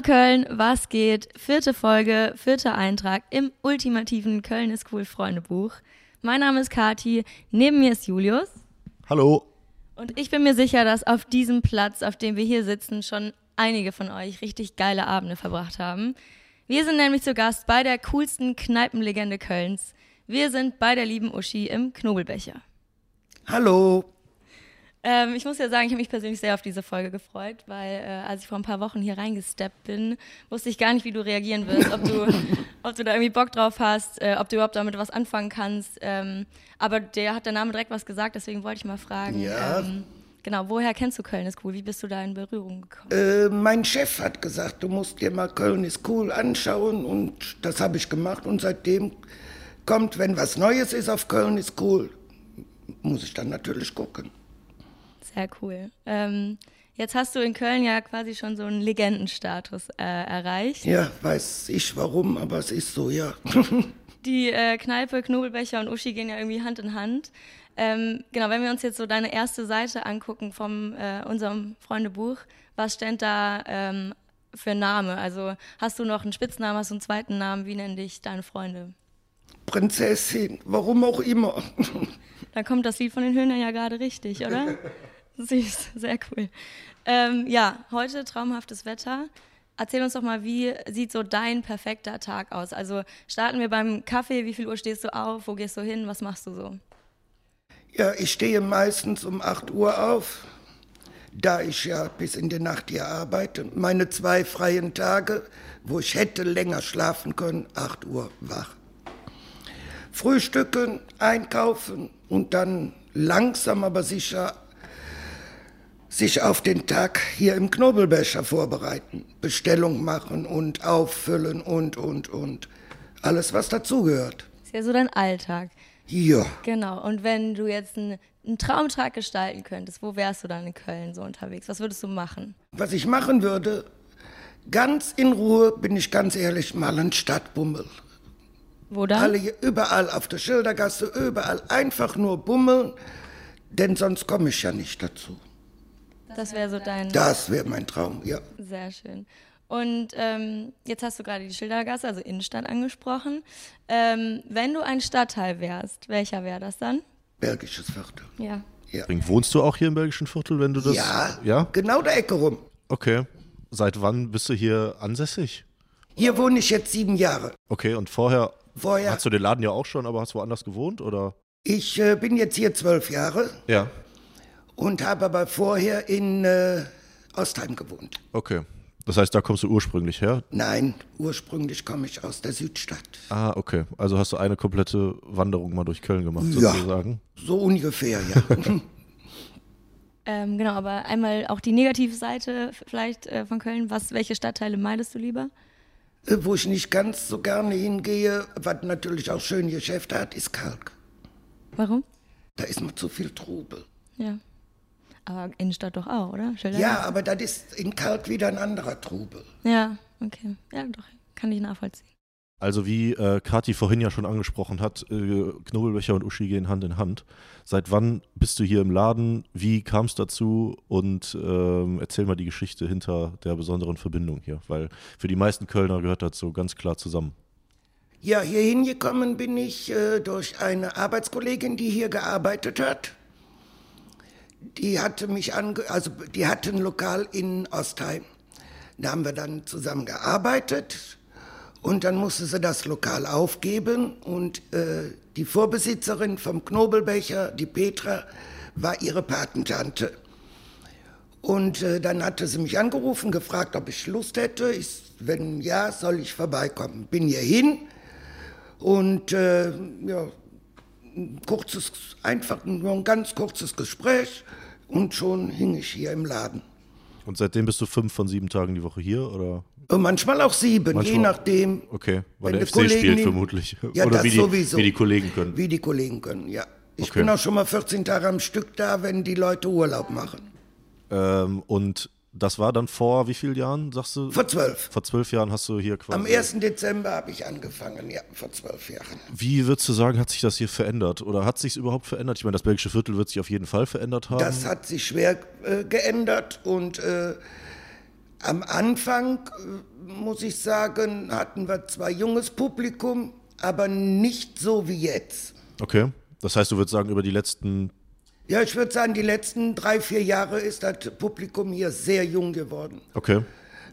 Hallo Köln, was geht? Vierte Folge, vierter Eintrag im ultimativen Köln ist cool Freundebuch. Mein Name ist Kati, neben mir ist Julius. Hallo. Und ich bin mir sicher, dass auf diesem Platz, auf dem wir hier sitzen, schon einige von euch richtig geile Abende verbracht haben. Wir sind nämlich zu Gast bei der coolsten Kneipenlegende Kölns. Wir sind bei der lieben Uschi im Knobelbecher. Hallo. Ähm, ich muss ja sagen, ich habe mich persönlich sehr auf diese Folge gefreut, weil äh, als ich vor ein paar Wochen hier reingesteppt bin, wusste ich gar nicht, wie du reagieren wirst, ob du, ob du da irgendwie Bock drauf hast, äh, ob du überhaupt damit was anfangen kannst. Ähm, aber der hat der Name direkt was gesagt, deswegen wollte ich mal fragen. Ja. Ähm, genau, woher kennst du Köln ist cool? Wie bist du da in Berührung gekommen? Äh, mein Chef hat gesagt, du musst dir mal Köln ist cool anschauen und das habe ich gemacht und seitdem kommt, wenn was Neues ist auf Köln ist cool, muss ich dann natürlich gucken. Sehr cool. Ähm, jetzt hast du in Köln ja quasi schon so einen Legendenstatus äh, erreicht. Ja, weiß ich warum, aber es ist so, ja. Die äh, Kneipe, Knobelbecher und Uschi gehen ja irgendwie Hand in Hand. Ähm, genau, wenn wir uns jetzt so deine erste Seite angucken von äh, unserem Freundebuch, was stand da ähm, für Name? Also hast du noch einen Spitznamen, hast du einen zweiten Namen? Wie nennen dich deine Freunde? Prinzessin, warum auch immer. Da kommt das Lied von den Höhnern ja gerade richtig, oder? Süß, sehr cool. Ähm, ja, heute traumhaftes Wetter. Erzähl uns doch mal, wie sieht so dein perfekter Tag aus? Also starten wir beim Kaffee, wie viel Uhr stehst du auf, wo gehst du hin, was machst du so? Ja, ich stehe meistens um 8 Uhr auf, da ich ja bis in die Nacht hier arbeite. Meine zwei freien Tage, wo ich hätte länger schlafen können, 8 Uhr wach. Frühstücken, einkaufen und dann langsam aber sicher sich auf den Tag hier im Knobelbecher vorbereiten, Bestellung machen und auffüllen und, und, und. Alles, was dazugehört. Ist ja so dein Alltag. Ja, Genau. Und wenn du jetzt einen, einen Traumtag gestalten könntest, wo wärst du dann in Köln so unterwegs? Was würdest du machen? was ich machen würde, ganz in Ruhe, bin ich ganz ehrlich, mal ein Stadtbummel. Wo dann? Alle hier, überall auf der Schildergasse, überall einfach nur bummeln, denn sonst komme ich ja nicht dazu. Das wäre so dein. Das wäre mein Traum, ja. Sehr schön. Und ähm, jetzt hast du gerade die Schildergasse, also Innenstadt, angesprochen. Ähm, wenn du ein Stadtteil wärst, welcher wäre das dann? Bergisches Viertel. Ja. Ja. Wohnst du auch hier im Belgischen Viertel, wenn du das. ja, Ja? genau der Ecke rum. Okay. Seit wann bist du hier ansässig? Hier wohne ich jetzt sieben Jahre. Okay, und vorher Vorher, hast du den Laden ja auch schon, aber hast woanders gewohnt, oder? ich äh, bin jetzt hier zwölf Jahre Ja. Und habe aber vorher in äh, Ostheim gewohnt. Okay. Das heißt, da kommst du ursprünglich her? Nein, ursprünglich komme ich aus der Südstadt. Ah, okay. Also hast du eine komplette Wanderung mal durch Köln gemacht, Ja. sozusagen. So ungefähr, ja. Ähm, genau, aber einmal auch die negative Seite vielleicht äh, von Köln. Was, welche Stadtteile meidest du lieber? Äh, Wo ich nicht ganz so gerne hingehe, was natürlich auch schöne Geschäfte hat, ist Kalk. Warum? Da ist mir zu viel Trubel. Ja. Aber Innenstadt doch auch, oder? Schildergasse? Ja, aber das ist in Kalk wieder ein anderer Trubel. Ja, okay. Ja, doch. Kann ich nachvollziehen. Also wie äh, Kati vorhin ja schon angesprochen hat, äh, Knobelbecher und Uschi gehen Hand in Hand. Seit wann bist du hier im Laden? Wie kam es dazu? Und ähm, erzähl mal die Geschichte hinter der besonderen Verbindung hier, weil für die meisten Kölner gehört das so ganz klar zusammen. Ja, hier hingekommen bin ich äh, durch eine Arbeitskollegin, die hier gearbeitet hat. Die hatte mich ange also die hatte ein Lokal in Ostheim. Da haben wir dann zusammen gearbeitet und dann musste sie das Lokal aufgeben und äh, die Vorbesitzerin vom Knobelbecher, die Petra, war ihre Patentante. Und äh, dann hatte sie mich angerufen, gefragt, ob ich Lust hätte. Ich, wenn ja, soll ich vorbeikommen. Bin hier hin und äh, ja, ein kurzes, einfach nur ein ganz kurzes Gespräch und schon hing ich hier im Laden. Und seitdem bist du fünf von sieben Tagen die Woche hier, oder? Und manchmal auch sieben, je Manchmal- nachdem, Okay, weil der die FC Kollegen spielt vermutlich. Ja, oder das wie die, sowieso. wie die Kollegen können. wie die Kollegen können, ja. Ich Okay. bin auch schon mal 14 Tage am Stück da, wenn die Leute Urlaub machen. Ähm, und das war dann vor wie vielen Jahren, sagst du? Vor zwölf. Vor zwölf Jahren hast du hier quasi. Am 1. Dezember habe ich angefangen, ja, vor zwölf Jahren. Wie würdest du sagen, hat sich das hier verändert? Oder hat sich überhaupt verändert? Ich meine, das belgische Viertel wird sich auf jeden Fall verändert haben. Das hat sich schwer äh, geändert und äh, Am Anfang, äh, muss ich sagen, hatten wir zwar junges Publikum, aber nicht so wie jetzt. Okay. Das heißt, du würdest sagen, über die letzten. Ja, ich würde sagen, die letzten drei, vier Jahre ist das Publikum hier sehr jung geworden. Okay.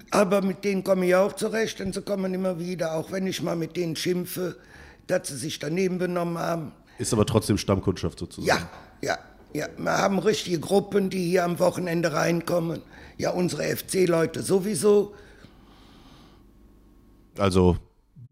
Aber mit denen komme ich auch zurecht und sie kommen immer wieder, auch wenn ich mal mit denen schimpfe, dass sie sich daneben benommen haben. Ist aber trotzdem Stammkundschaft sozusagen. Ja, ja, ja. Wir haben richtige Gruppen, die hier am Wochenende reinkommen. Ja, unsere FC-Leute sowieso. Also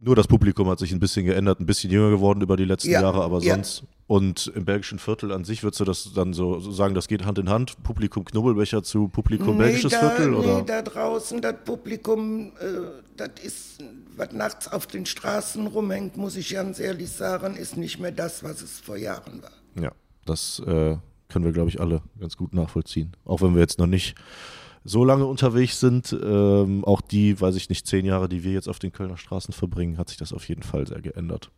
nur das Publikum hat sich ein bisschen geändert, ein bisschen jünger geworden über die letzten Ja, Jahre, aber ja. sonst. Und im belgischen Viertel an sich würdest du das dann so, so sagen, das geht Hand in Hand? Publikum Knubbelbecher zu Publikum belgisches da, Viertel? nee, Oder? da draußen, das Publikum, äh, das ist, was nachts auf den Straßen rumhängt, muss ich ganz ehrlich sagen, ist nicht mehr das, was es vor Jahren war. Ja, das äh, können wir, glaube ich, alle ganz gut nachvollziehen. Auch wenn wir jetzt noch nicht so lange unterwegs sind. Ähm, auch die, weiß ich nicht, zehn Jahre, die wir jetzt auf den Kölner Straßen verbringen, hat sich das auf jeden Fall sehr geändert.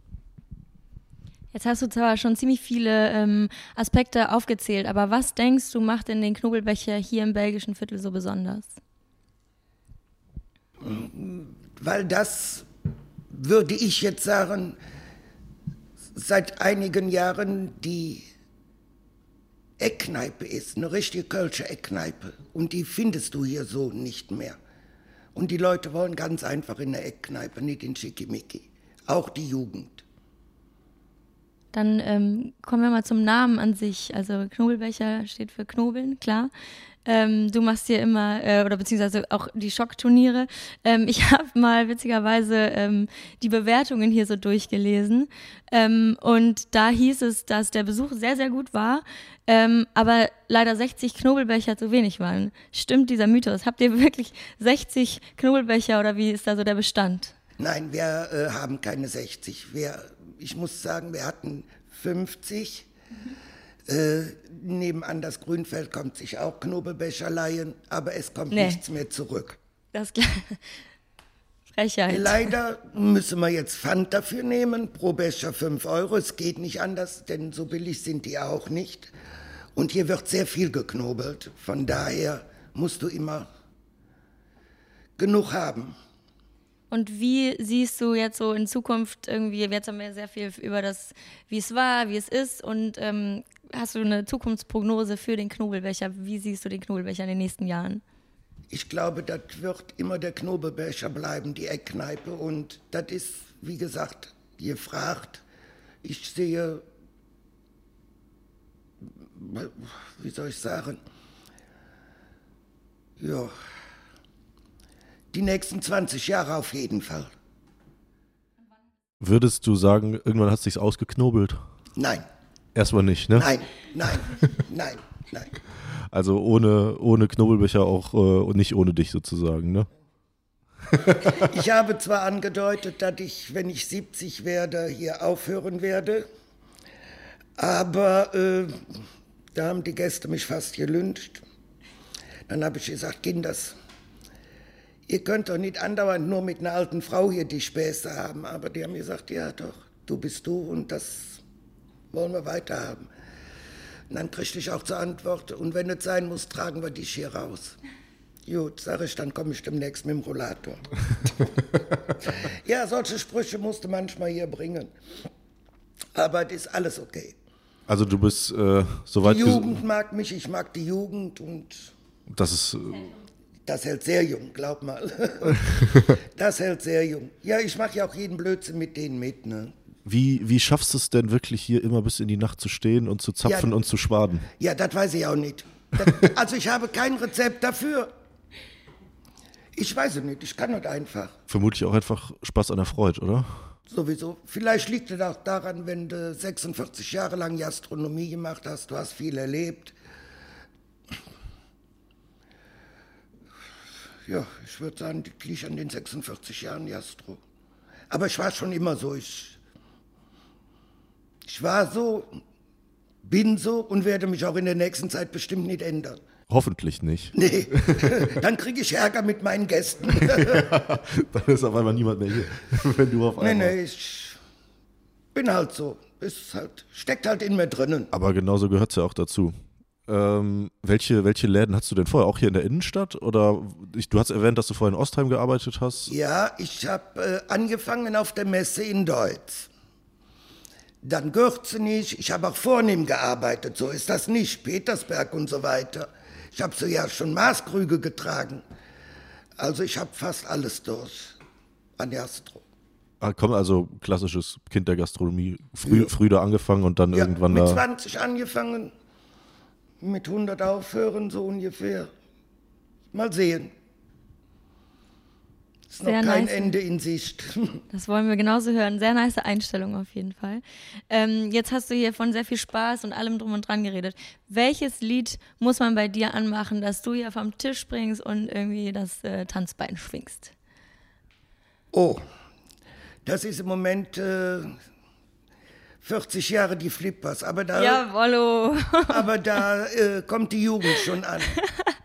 Jetzt hast du zwar schon ziemlich viele ähm, Aspekte aufgezählt, aber was denkst du macht denn den Knobelbecher hier im belgischen Viertel so besonders? Weil das, würde ich jetzt sagen, seit einigen Jahren die Eckkneipe ist, eine richtige Kölsche Eckkneipe. Und die findest du hier so nicht mehr. Und die Leute wollen ganz einfach in der Eckkneipe, nicht in Schickimicki. Auch die Jugend. Dann ähm, kommen wir mal zum Namen an sich. Also Knobelbecher steht für Knobeln, klar. Ähm, du machst hier immer, äh, oder beziehungsweise auch die Schockturniere. Ähm, ich habe mal witzigerweise ähm, die Bewertungen hier so durchgelesen. Ähm, und da hieß es, dass der Besuch sehr, sehr gut war, ähm, aber leider 60 Knobelbecher zu wenig waren. Stimmt dieser Mythos? Habt ihr wirklich 60 Knobelbecher oder wie ist da so der Bestand? Nein, wir äh, haben keine 60. Wir, ich muss sagen, wir hatten 50. Äh, nebenan das Grünfeld kommt sich auch Knobelbecher leihen, aber es kommt Nee. nichts mehr zurück. Das. Frechheit. Leider müssen wir jetzt Pfand dafür nehmen, pro Becher 5 Euro. Es geht nicht anders, denn so billig sind die auch nicht. Und hier wird sehr viel geknobelt. Von daher musst du immer genug haben. Und wie siehst du jetzt so in Zukunft irgendwie, jetzt haben wir sehr viel über das, wie es war, wie es ist und ähm, hast du eine Zukunftsprognose für den Knobelbecher? Wie siehst du den Knobelbecher in den nächsten Jahren? Ich glaube, das wird immer der Knobelbecher bleiben, die Eckkneipe. Und das ist, wie gesagt, gefragt. Ich sehe, wie soll ich sagen, ja, die nächsten 20 Jahre auf jeden Fall. Würdest du sagen, irgendwann hat es sich ausgeknobelt? Nein, Erstmal nicht, ne? nein, nein, nein, nein. Also ohne, ohne Knobelbecher auch äh, und nicht ohne dich sozusagen, ne? Ich habe zwar angedeutet, dass ich, wenn ich 70 werde, hier aufhören werde, aber äh, da haben die Gäste mich fast gelünscht. Dann habe ich gesagt, Kinders, ihr könnt doch nicht andauernd nur mit einer alten Frau hier die Späße haben. Aber die haben gesagt, ja doch, du bist du und das wollen wir weiterhaben. Und dann kriegte ich auch zur Antwort, und wenn es sein muss, tragen wir dich hier raus. Gut, sag ich, dann komme ich demnächst mit dem Rollator. ja, solche Sprüche musste manchmal hier bringen. Aber es ist alles okay. Also du bist äh, soweit Die Jugend mag mich, ich mag die Jugend und Das ist äh, das hält sehr jung, glaub mal. das hält sehr jung. Ja, ich mache ja auch jeden Blödsinn mit denen mit. Ne? Wie, wie schaffst du es denn wirklich hier immer bis in die Nacht zu stehen und zu zapfen Ja. und zu schwaden? Ja, das weiß ich auch nicht. Das, also ich habe kein Rezept dafür. Ich weiß es nicht, ich kann nicht einfach. Vermutlich auch einfach Spaß an der Freude, oder? Sowieso. Vielleicht liegt es auch daran, wenn du 46 Jahre lang Gastronomie gemacht hast, du hast viel erlebt. Ja, ich würde sagen, das liegt an den 46 Jahren Gastro. Aber ich war schon immer so. Ich, ich war so, bin so und werde mich auch in der nächsten Zeit bestimmt nicht ändern. Hoffentlich nicht. Nee, dann kriege ich Ärger mit meinen Gästen. Dann ist auf einmal niemand mehr hier, wenn du auf nee, einmal. nee, ich bin halt so. Ist halt, steckt halt in mir drinnen. Aber genauso gehört es ja auch dazu. Ähm, welche, welche Läden hast du denn vorher? Auch hier in der Innenstadt? Oder ich, du hast erwähnt, dass du vorher in Ostheim gearbeitet hast. Ja, ich habe äh, angefangen auf der Messe in Deutz. Dann Gürzenich, ich habe auch vornehm gearbeitet, so ist das nicht, Petersberg und so weiter. Ich habe so ja schon Maßkrüge getragen. Also ich habe fast alles durch an Jastro. Ah, komm, also klassisches Kind der Gastronomie. Früh, Ja. früh da angefangen und dann Ja, irgendwann mit da. 20 angefangen, mit 100 aufhören, so ungefähr. Mal sehen. Ist noch Sehr kein nice. Ende in Sicht. Das wollen wir genauso hören. Sehr nice Einstellung auf jeden Fall. Ähm, jetzt hast du hier von sehr viel Spaß und allem drum und dran geredet. Welches Lied muss man bei dir anmachen, dass du hier vom Tisch springst und irgendwie das äh, Tanzbein schwingst? Oh, das ist im Moment äh, 40 Jahre die Flippers, aber da, Jawollo. aber da äh, kommt die Jugend schon an.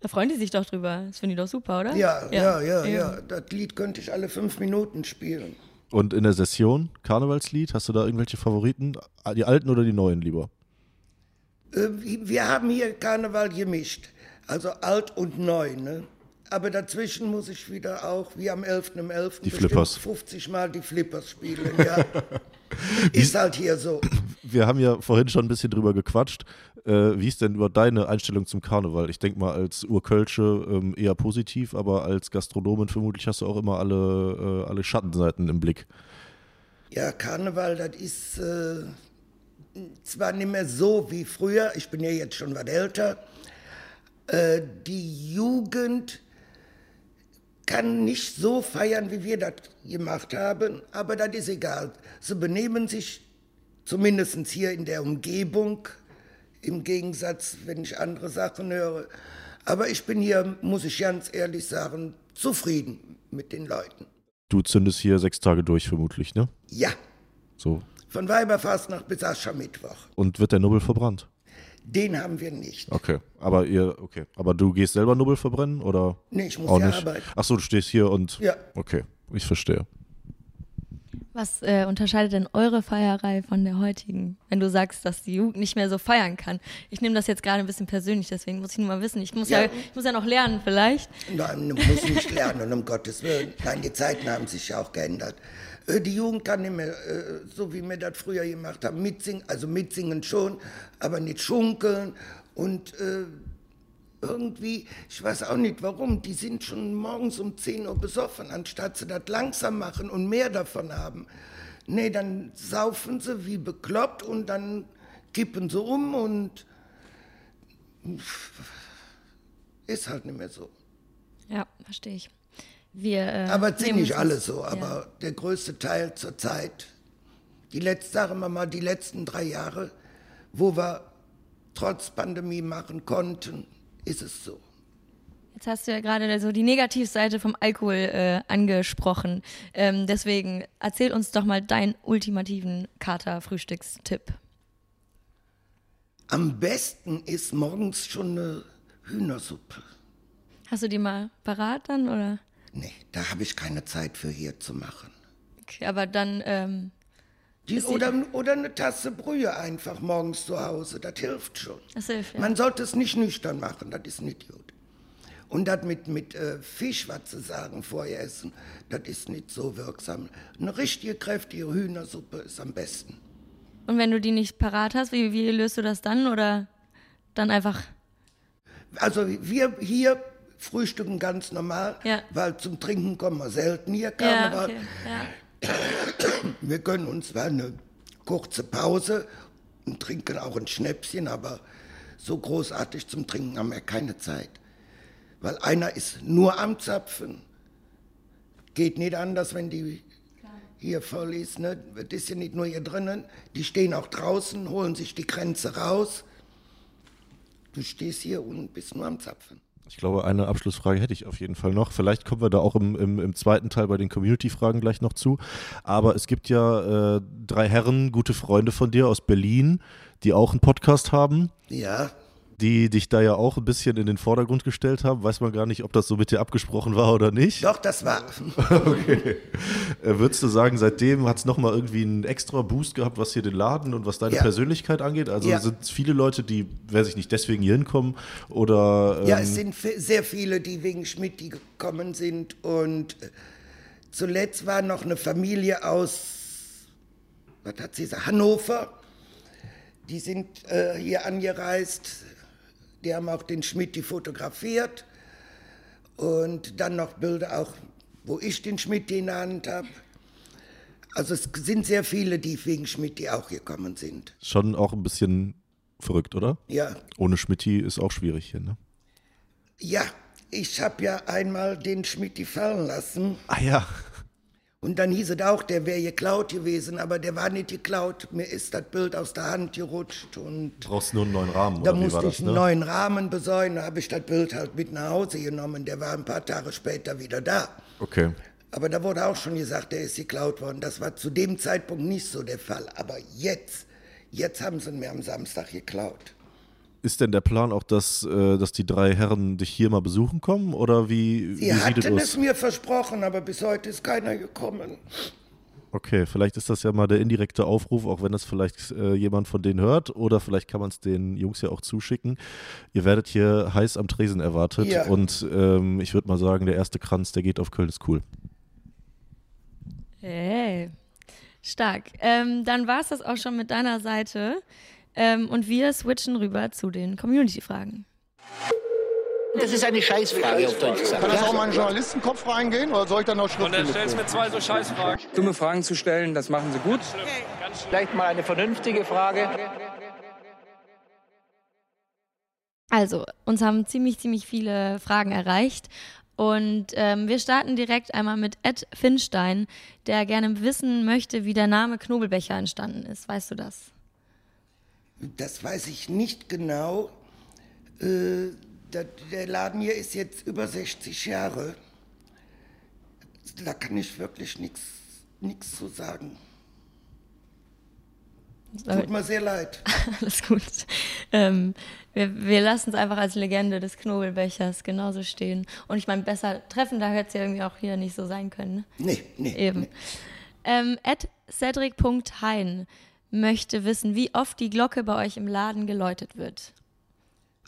Da freuen die sich doch drüber. Das finden die doch super, oder? Ja, ja, ja, Eben. ja. Das Lied könnte ich alle fünf Minuten spielen. Und in der Session, Karnevalslied, hast du da irgendwelche Favoriten? Die alten oder die neuen lieber? Äh, Wir haben hier Karneval gemischt, also alt und neu, ne? Aber dazwischen muss ich wieder auch, wie am 11.11. Die bestimmt Flippers. 50 Mal die Flippers spielen, ja. Ist halt hier so. Wir haben ja vorhin schon ein bisschen drüber gequatscht. Äh, wie ist denn über deine Einstellung zum Karneval? Ich denke mal, als Urkölsche ähm, eher positiv, aber als Gastronomin vermutlich hast du auch immer alle, äh, alle Schattenseiten im Blick. Ja, Karneval, das ist äh, zwar nicht mehr so wie früher, ich bin ja jetzt schon was älter. Äh, die Jugend kann nicht so feiern, wie wir das gemacht haben, aber das ist egal. Sie benehmen sich, zumindest hier in der Umgebung, im Gegensatz, wenn ich andere Sachen höre. Aber ich bin hier, muss ich ganz ehrlich sagen, zufrieden mit den Leuten. Du zündest hier sechs Tage durch vermutlich, ne? Ja, So. von Weiberfastnacht bis Aschermittwoch. Und wird der Nubbel verbrannt? Den haben wir nicht. Okay. Aber ihr, okay. Aber du gehst selber Nubbel verbrennen oder? Nee, ich muss auch ja nicht? arbeiten. Ach so, du stehst hier und. Ja. Okay, ich verstehe. Was äh, unterscheidet denn eure Feierei von der heutigen? Wenn du sagst, dass die Jugend nicht mehr so feiern kann. Ich nehme das jetzt gerade ein bisschen persönlich, deswegen muss ich nur mal wissen. Ich muss ja, Ja. ich muss ja noch lernen vielleicht. Nein, man muss nicht lernen, um Gottes Willen. Nein, die Zeiten haben sich ja auch geändert. Äh, Die Jugend kann nicht mehr, äh, so wie wir das früher gemacht haben, mitsingen, also mitsingen schon, aber nicht schunkeln und äh, irgendwie, ich weiß auch nicht warum, die sind schon morgens um 10 Uhr besoffen, anstatt sie das langsam machen und mehr davon haben. Nee, dann saufen sie wie bekloppt und dann kippen sie um und ist halt nicht mehr so. Ja, verstehe ich. Wir, äh, Aber sind nicht alle so, ja. aber der größte Teil zur Zeit, die letzten, sagen wir mal, die letzten drei Jahre, wo wir trotz Pandemie machen konnten, ist es so. Jetzt hast du ja gerade so die Negativseite vom Alkohol äh, angesprochen. Ähm, deswegen erzähl uns doch mal deinen ultimativen Kater-Frühstückstipp. Am besten ist morgens schon eine Hühnersuppe. Hast du die mal parat dann oder? Nee, da habe ich keine Zeit für hier zu machen. Okay, aber dann, ähm, Die, oder, oder eine Tasse Brühe einfach morgens zu Hause, das hilft schon. das hilft ja. Man sollte es nicht nüchtern machen, das ist nicht gut. Und das mit, mit äh, Fisch, was sie sagen, vorher essen, das ist nicht so wirksam. Eine richtige kräftige Hühnersuppe ist am besten. Und wenn du die nicht parat hast, wie, wie löst du das dann oder dann einfach? Also wir hier frühstücken ganz normal, Ja. weil zum Trinken kommen wir selten hier Ja, Karneval. okay. Ja. Wir gönnen uns zwar eine kurze Pause und trinken auch ein Schnäpschen, aber so großartig zum Trinken haben wir keine Zeit. Weil einer ist nur am Zapfen. Geht nicht anders, wenn die hier voll ist. Ne? Das ist ja nicht nur hier drinnen. Die stehen auch draußen, holen sich die Grenze raus. Du stehst hier und bist nur am Zapfen. Ich glaube, eine Abschlussfrage hätte ich auf jeden Fall noch. Vielleicht kommen wir da auch im, im, im zweiten Teil bei den Community-Fragen gleich noch zu. Aber es gibt ja äh, drei Herren, gute Freunde von dir aus Berlin, die auch einen Podcast haben. Ja, die dich da ja auch ein bisschen in den Vordergrund gestellt haben. Weiß man gar nicht, ob das so mit dir abgesprochen war oder nicht. Doch, das war. okay. Äh, würdest du sagen, seitdem hat es nochmal irgendwie einen extra Boost gehabt, was hier den Laden und was deine Ja. Persönlichkeit angeht? Also Ja. sind es viele Leute, die, wer sich nicht deswegen hier hinkommen oder. Ähm, Ja, es sind sehr viele, die wegen Schmidt gekommen sind. Und äh, zuletzt war noch eine Familie aus, was hat sie gesagt, Hannover. Die sind äh, hier angereist. Die haben auch den Schmidt fotografiert. Und dann noch Bilder auch, wo ich den Schmidt in der Hand habe. Also es sind sehr viele, die wegen Schmidt auch gekommen sind. schon auch ein bisschen verrückt, oder? Ja, Ohne Schmitti ist auch schwierig hier, ne? ja, ich habe ja einmal den Schmidt fallen lassen. Ah ja. Und dann hieß es auch, der wäre geklaut gewesen, aber der war nicht geklaut. Mir ist das Bild aus der Hand gerutscht und Brauchst nur einen neuen Rahmen, da musste ich das, einen ne? neuen Rahmen besorgen. Da habe ich das Bild halt mit nach Hause genommen. Der war ein paar Tage später wieder da. Okay. Aber da wurde auch schon gesagt, der ist geklaut worden. Das war zu dem Zeitpunkt nicht so der Fall. Aber jetzt, jetzt haben sie ihn mir am Samstag geklaut. Ist denn der Plan auch, dass, äh, dass die drei Herren dich hier mal besuchen kommen? Oder wie, Sie wie hatten es es aus? mir versprochen, aber bis heute ist keiner gekommen. Okay, vielleicht ist das ja mal der indirekte Aufruf, auch wenn das vielleicht äh, jemand von denen hört. Oder vielleicht kann man es den Jungs ja auch zuschicken. Ihr werdet hier heiß am Tresen erwartet. Ja. Und ähm, ich würde mal sagen, der erste Kranz, der geht auf Köln, ist cool. Hey, stark. Ähm, dann war es das auch schon mit deiner Seite. Ähm, und wir switchen rüber zu den Community-Fragen. Das ist eine Scheißfrage, auf Deutsch gesagt. Kann das auch mal in den Journalistenkopf reingehen oder soll ich dann noch Und dann schriftlich? stellst du mir zwei so Scheißfragen. Dumme Fragen zu stellen, das machen sie gut. Vielleicht mal eine vernünftige Frage. Also, uns haben ziemlich, ziemlich viele Fragen erreicht. Und ähm, wir starten direkt einmal mit Ed Finstein, der gerne wissen möchte, wie der Name Knobelbecher entstanden ist. Weißt du das? Das weiß ich nicht genau. Äh, der, der Laden hier ist jetzt über 60 Jahre. Da kann ich wirklich nichts zu sagen. Tut mir sehr leid. Alles gut. Ähm, wir wir lassen es einfach als Legende des Knobelbechers genauso stehen. Und ich meine, besser treffen, da hätte es ja irgendwie auch hier nicht so sein können. Ne? Nee, nee. Eben. Ähm, at Cedric.hein möchte wissen, wie oft die Glocke bei euch im Laden geläutet wird.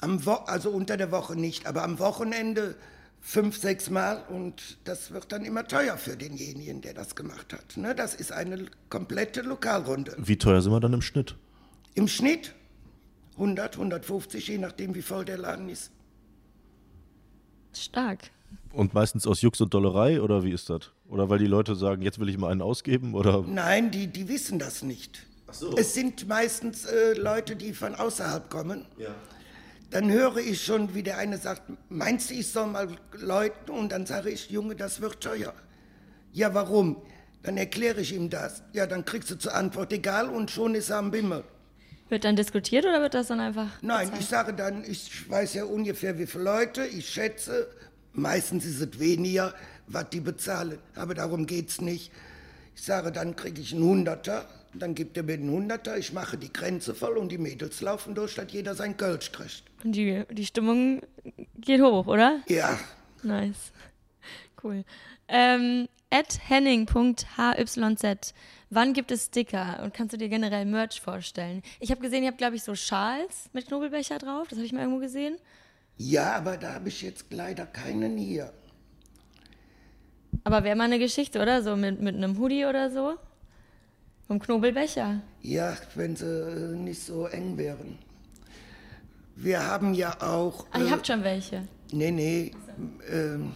Am Wo also unter der Woche nicht, aber am Wochenende fünf, sechs Mal und das wird dann immer teuer für denjenigen, der das gemacht hat. Ne? Das ist eine komplette Lokalrunde. Wie teuer sind wir dann im Schnitt? Im Schnitt 100, 150, je nachdem, wie voll der Laden ist. Stark. Und meistens aus Jux und Dollerei oder wie ist das? Oder weil die Leute sagen, jetzt will ich mal einen ausgeben? Oder Nein, die, die wissen das nicht. Es sind meistens äh, Leute, die von außerhalb kommen. Dann höre ich schon, wie der eine sagt, meinst du, ich soll mal läuten? Und dann sage ich, Junge, das wird teuer. Ja, warum? Dann erkläre ich ihm das. Ja, dann kriegst du zur Antwort, egal, und schon ist er am Bimmel. Wird dann diskutiert oder wird das dann einfach? Nein, bezahlt? ich sage dann, ich weiß ja ungefähr, wie viele Leute, ich schätze, meistens ist es weniger, was die bezahlen. Aber darum geht's nicht. Ich sage, dann kriege ich einen Hunderter, dann gibt er mir einen Hunderter, ich mache die Grenze voll und die Mädels laufen durch, dass jeder sein Kölsch kriegt. Und die, die Stimmung geht hoch, oder? Ja, Nice. Cool. Ähm, at henning.hyz. Wann gibt es Sticker? Und kannst du dir generell Merch vorstellen? Ich habe gesehen, ihr habt, glaube ich, so Schals mit Knobelbecher drauf. Das habe ich mal irgendwo gesehen. ja, aber da habe ich jetzt leider keinen hier. Aber wäre mal eine Geschichte, oder? So mit, mit einem Hoodie oder so. Vom Knobelbecher. Ja, wenn sie äh, nicht so eng wären. Wir haben ja auch... Ah, ihr äh, habt schon welche. Nee, nee. Ähm,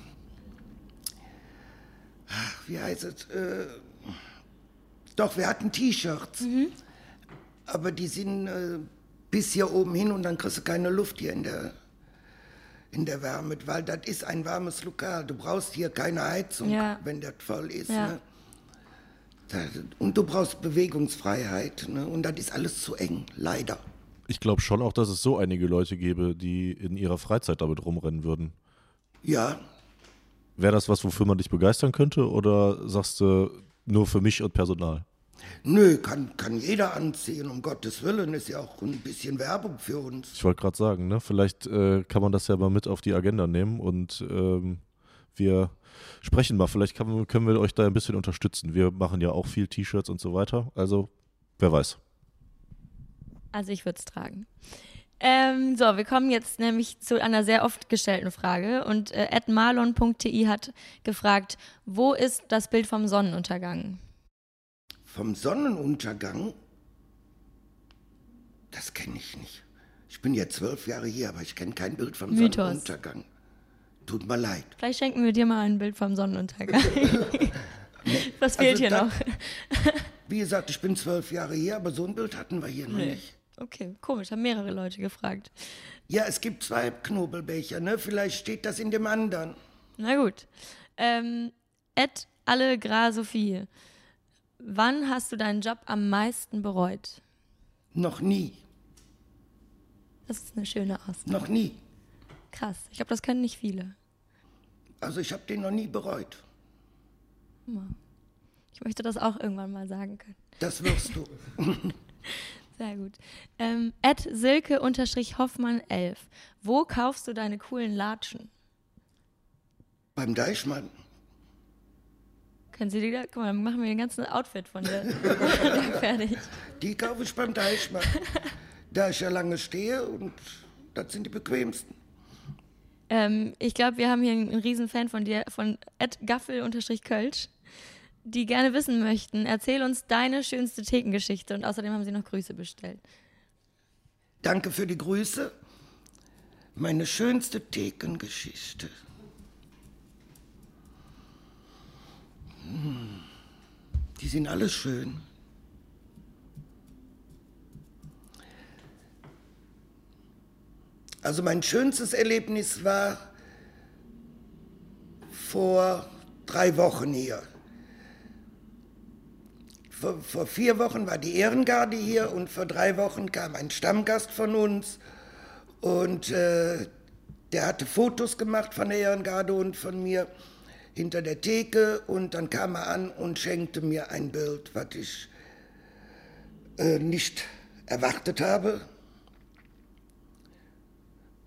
ach, wie heißt es? Äh, doch, wir hatten T-Shirts. Aber die sind äh, bis hier oben hin und dann kriegst du keine Luft hier in der, in der Wärme, weil das ist ein warmes Lokal. Du brauchst hier keine Heizung, Ja. wenn das voll ist. Ja. Ne? Und du brauchst Bewegungsfreiheit. Ne? Und das ist alles zu eng, leider. ich glaube schon auch, dass es so einige Leute gäbe, die in ihrer Freizeit damit rumrennen würden. Ja, Wäre das was, wofür man dich begeistern könnte? Oder sagst du nur für mich und Personal? Nö, kann, kann jeder anziehen, um Gottes Willen. Ist ja auch ein bisschen Werbung für uns. Ich wollte gerade sagen, ne? vielleicht äh, kann man das ja mal mit auf die Agenda nehmen und ähm, wir sprechen mal. Vielleicht kann, können wir euch da ein bisschen unterstützen. Wir machen ja auch viel T-Shirts und so weiter. Also, wer weiß. Also ich würde es tragen. Ähm, so, wir kommen jetzt nämlich zu einer sehr oft gestellten Frage. Und äh, marlon.ti hat gefragt, wo ist das Bild vom Sonnenuntergang? Vom Sonnenuntergang? Das kenne ich nicht. Ich bin jetzt zwölf Jahre hier, aber ich kenne kein Bild vom Mythos. Sonnenuntergang. Tut mir leid. Vielleicht schenken wir dir mal ein Bild vom Sonnenuntergang. Was fehlt Also hier da- noch? Wie gesagt, ich bin zwölf Jahre hier, aber so ein Bild hatten wir hier noch Nee. nicht. Okay, komisch, haben mehrere Leute gefragt. Ja, es gibt zwei Knobelbecher, ne? Vielleicht steht das in dem anderen. Na gut. Ähm, Ed Allegra Sophie, wann hast du deinen Job am meisten bereut? Noch nie. Das ist eine schöne Aussage. Noch nie. Krass. Ich glaube, das können nicht viele. Also ich habe den noch nie bereut. Ich möchte das auch irgendwann mal sagen können. Das wirst du. Sehr gut. Ähm, Ed Silke unterstrich Hoffmann 11. Wo kaufst du deine coolen Latschen? Beim Deichmann. Können Sie die da? Guck mal, dann machen wir den ganzen Outfit von dir der fertig. Die kaufe ich beim Deichmann. da ich ja lange stehe und das sind die bequemsten. Ähm, ich glaube, wir haben hier einen, einen riesen Fan von dir, von Ed Gaffel unterstrich Kölsch, die gerne wissen möchten. Erzähl uns deine schönste Thekengeschichte und außerdem haben sie noch Grüße bestellt. Danke für die Grüße. Meine schönste Thekengeschichte. Hm, Die sind alle schön. Also mein schönstes Erlebnis war vor drei Wochen hier. Vor, vor vier Wochen war die Ehrengarde hier und vor drei Wochen kam ein Stammgast von uns und äh, der hatte Fotos gemacht von der Ehrengarde und von mir hinter der Theke und dann kam er an und schenkte mir ein Bild, was ich äh, nicht erwartet habe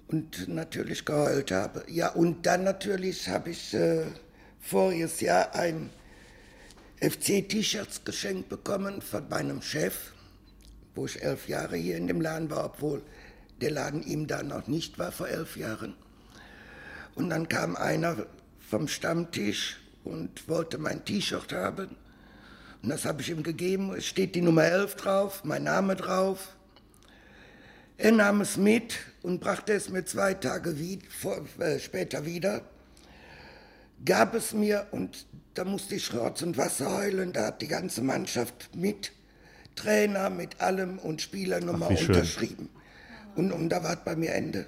und natürlich geheult habe. Ja, und dann natürlich habe ich äh, voriges Jahr ein FC-T-Shirts geschenkt bekommen von meinem Chef, wo ich elf Jahre hier in dem Laden war, obwohl der Laden ihm da noch nicht war vor elf Jahren. Und dann kam einer vom Stammtisch und wollte mein T-Shirt haben. Und das habe ich ihm gegeben. Es steht die Nummer 11 drauf, mein Name drauf. Er nahm es mit und brachte es mir zwei Tage wie, vor, äh, später wieder, gab es mir und da musste ich Rotz und Wasser heulen. Da hat die ganze Mannschaft mit Trainer, mit allem und Spielernummer Ach, unterschrieben. Und, und da war es bei mir Ende.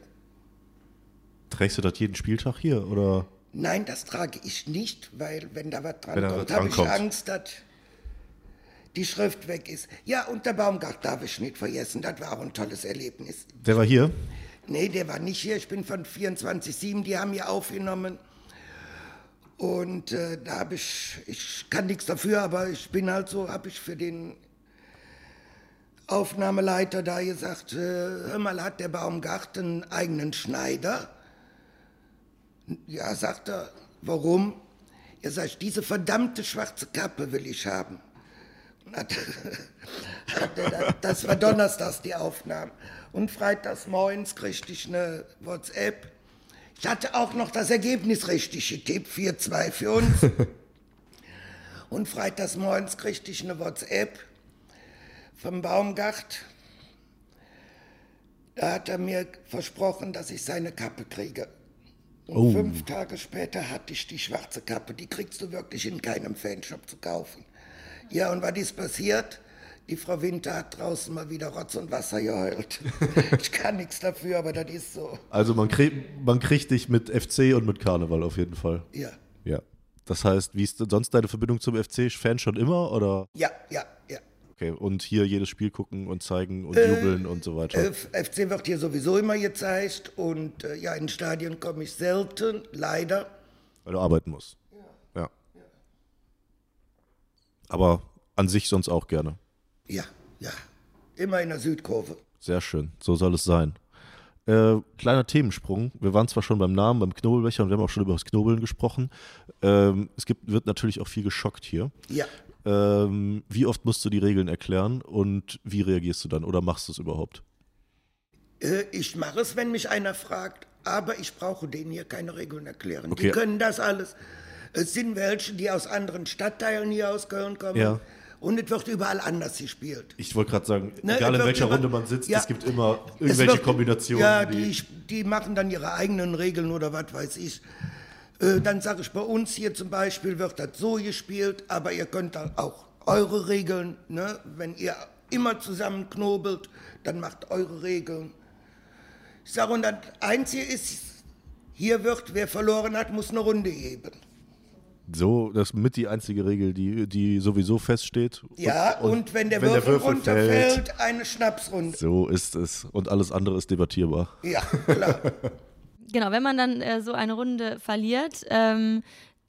Trägst du das jeden Spieltag hier oder? Nein, das trage ich nicht, weil wenn da was dran Wenn kommt, habe ich. Angst, dass die Schrift weg ist. Ja, und der Baumgart darf ich nicht vergessen. Das war auch ein tolles Erlebnis. Der war hier? Nee, der war nicht hier. Ich bin von 24-7, die haben hier aufgenommen. Und äh, da habe ich, ich kann nichts dafür, aber ich bin halt so, habe ich für den Aufnahmeleiter da gesagt, äh, hör mal, hat der Baumgart einen eigenen Schneider? Ja, sagt er, warum? Er sagt, diese verdammte schwarze Kappe will ich haben. Hat, hat er da- das war donnerstags die Aufnahme. Und freitags morgens kriegte ich eine WhatsApp. Ich hatte auch noch das Ergebnis richtig getippt, 4-2 für uns. Und freitags morgens kriegte ich eine WhatsApp vom Baumgart. Da hat er mir versprochen, dass ich seine Kappe kriege. Und fünf Tage später hatte ich die schwarze Kappe. Die kriegst du wirklich in keinem Fanshop zu kaufen. Ja, und was ist passiert? Die Frau Winter hat draußen mal wieder Rotz und Wasser geheult. ich kann nichts dafür, aber das ist so. Also man, krieg, man kriegt dich mit FC und mit Karneval auf jeden Fall. Ja, Ja. Das heißt, wie ist sonst deine Verbindung zum FC? Fan schon immer oder? ja, ja, ja. Okay, und hier jedes Spiel gucken und zeigen und jubeln und so weiter. Äh, FC wird hier sowieso immer gezeigt und äh, ja, in Stadien komme ich selten, leider. Weil du arbeiten musst. Ja. Aber an sich sonst auch gerne. Ja, ja. Immer in der Südkurve. Sehr schön, so soll es sein. Äh, kleiner Themensprung. Wir waren zwar schon beim Namen, beim Knobelbecher und wir haben auch schon über das Knobeln gesprochen. Ähm, es gibt, wird natürlich auch viel geschockt hier. Ja. Ähm, wie oft musst du die Regeln erklären und wie reagierst du dann oder machst du es überhaupt? Äh, ich mache es, wenn mich einer fragt, aber ich brauche denen hier keine Regeln erklären. Okay. Die können das alles. Es sind welche, die aus anderen Stadtteilen hier aus Köln kommen. Ja. Und es wird überall anders gespielt. Ich wollte gerade sagen, Ne, egal in welcher Runde man sitzt, ja. es gibt immer irgendwelche wird- Kombinationen. Ja, die, die machen dann ihre eigenen Regeln oder was weiß ich. Äh, Dann sage ich, bei uns hier zum Beispiel wird das so gespielt, aber ihr könnt dann auch eure Regeln, ne? wenn ihr immer zusammen knobelt, dann macht eure Regeln. Ich sage, und das Einzige ist, hier wird, wer verloren hat, muss eine Runde geben. So, das ist mit die einzige Regel, die, die sowieso feststeht. Ja, und, wenn der Würfel, runterfällt, eine Schnapsrunde. So ist es. Und alles andere ist debattierbar. Ja, klar. Genau, wenn man dann äh, so eine Runde verliert, ähm,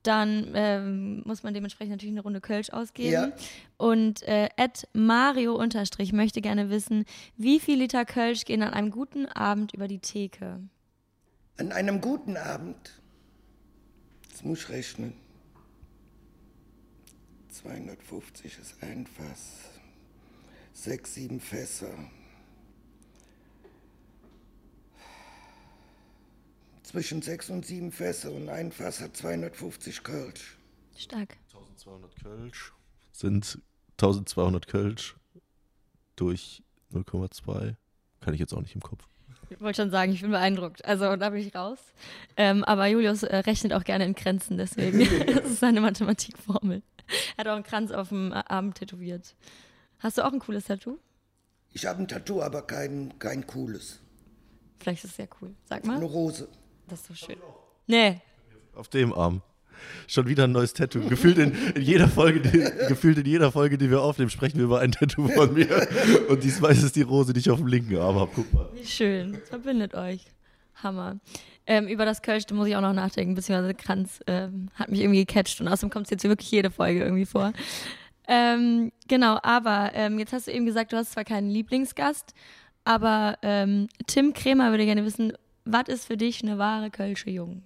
dann ähm, muss man dementsprechend natürlich eine Runde Kölsch ausgeben. Ja. Und äh, Ed Mario Unterstrich möchte gerne wissen, wie viel Liter Kölsch gehen an einem guten Abend über die Theke? An einem guten Abend, das muss ich rechnen, 250 ist ein Fass, sechs, sieben Fässer. Zwischen sechs und sieben Fässer und ein Fass hat 250 Kölsch. Stark. 1200 Kölsch sind 1200 Kölsch durch 0,2. Kann ich jetzt auch nicht im Kopf. Ich wollte schon sagen, ich bin beeindruckt. Also da bin ich raus. Ähm, aber Julius äh, rechnet auch gerne in Grenzen, deswegen. das ist seine Mathematikformel. Er hat auch einen Kranz auf dem äh, Arm tätowiert. Hast du auch ein cooles Tattoo? Ich habe ein Tattoo, aber kein, kein cooles. Vielleicht ist es sehr cool. Sag Eine mal. Rose. Das ist so schön. Nee. Auf dem Arm. Schon wieder ein neues Tattoo. Gefühlt in, in jeder Folge, die, gefühlt in jeder Folge, die wir aufnehmen, sprechen wir über ein Tattoo von mir. Und diesmal ist es die Rose, die ich auf dem linken Arm habe. Guck mal. Wie schön. Verbindet euch. Hammer. Ähm, über das Kölsch muss ich auch noch nachdenken, beziehungsweise Kranz ähm, hat mich irgendwie gecatcht und außerdem kommt es jetzt wirklich jede Folge irgendwie vor. Ähm, genau, aber ähm, jetzt hast du eben gesagt, du hast zwar keinen Lieblingsgast, aber ähm, Tim Kremer würde gerne wissen, was ist für dich eine wahre Kölsche Jung?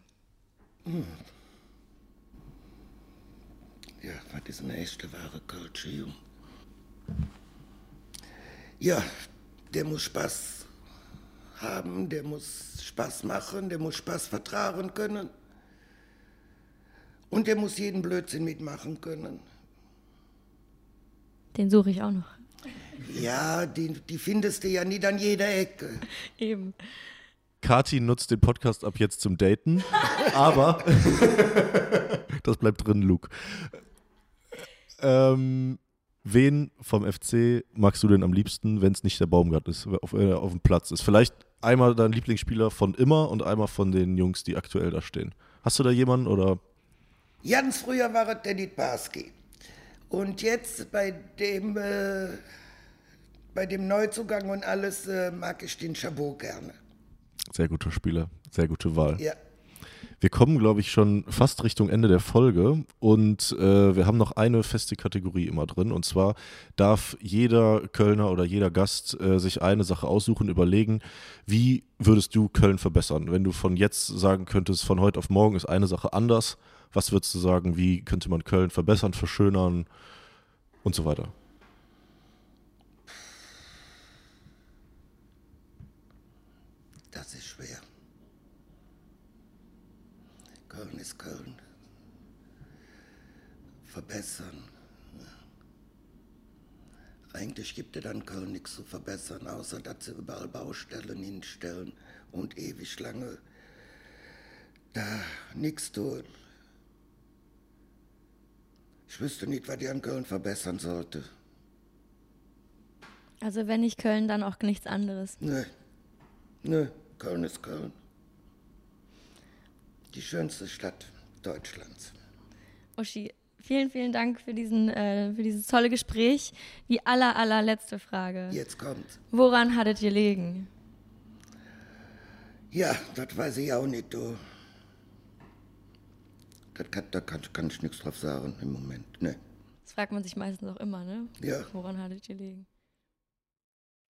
Ja, was ist eine echte wahre Kölsche Jung? Ja, der muss Spaß haben, der muss Spaß machen, der muss Spaß vertragen können. Und der muss jeden Blödsinn mitmachen können. Den suche ich auch noch. Ja, die, die findest du ja nicht an jeder Ecke. Eben. Kati nutzt den Podcast ab jetzt zum Daten, aber das bleibt drin, Luke. Ähm, wen vom FC magst du denn am liebsten, wenn es nicht der Baumgart ist, auf, äh, auf dem Platz ist? Vielleicht einmal dein Lieblingsspieler von immer und einmal von den Jungs, die aktuell da stehen. Hast du da jemanden oder? Ganz früher war es Dennis Barski. Und jetzt bei dem, äh, bei dem Neuzugang und alles äh, mag ich den Chabot gerne. Sehr guter Spieler, sehr gute Wahl. Ja. Wir kommen, glaube ich, schon fast Richtung Ende der Folge und äh, wir haben noch eine feste Kategorie immer drin und zwar darf jeder Kölner oder jeder Gast äh, sich eine Sache aussuchen, überlegen, wie würdest du Köln verbessern? Wenn du von jetzt sagen könntest, von heute auf morgen ist eine Sache anders, was würdest du sagen, wie könnte man Köln verbessern, verschönern und so weiter? Das ist schwer. Köln ist Köln. Verbessern. Eigentlich gibt es an Köln nichts zu verbessern, außer dass sie überall Baustellen hinstellen und ewig lange da nichts tun. Ich wüsste nicht, was die an Köln verbessern sollte. Also wenn nicht Köln, dann auch nichts anderes. Nö. Nö, Köln ist Köln. Die schönste Stadt Deutschlands. Uschi, vielen, vielen Dank für, diesen, äh, für dieses tolle Gespräch. Die aller, allerletzte Frage. Jetzt kommt. Woran hattet ihr liegen? Ja, das weiß ich auch nicht, du. Das kann, da kann, kann ich nichts drauf sagen im Moment. Ne. Das fragt man sich meistens auch immer, ne? Ja. Woran hattet ihr liegen?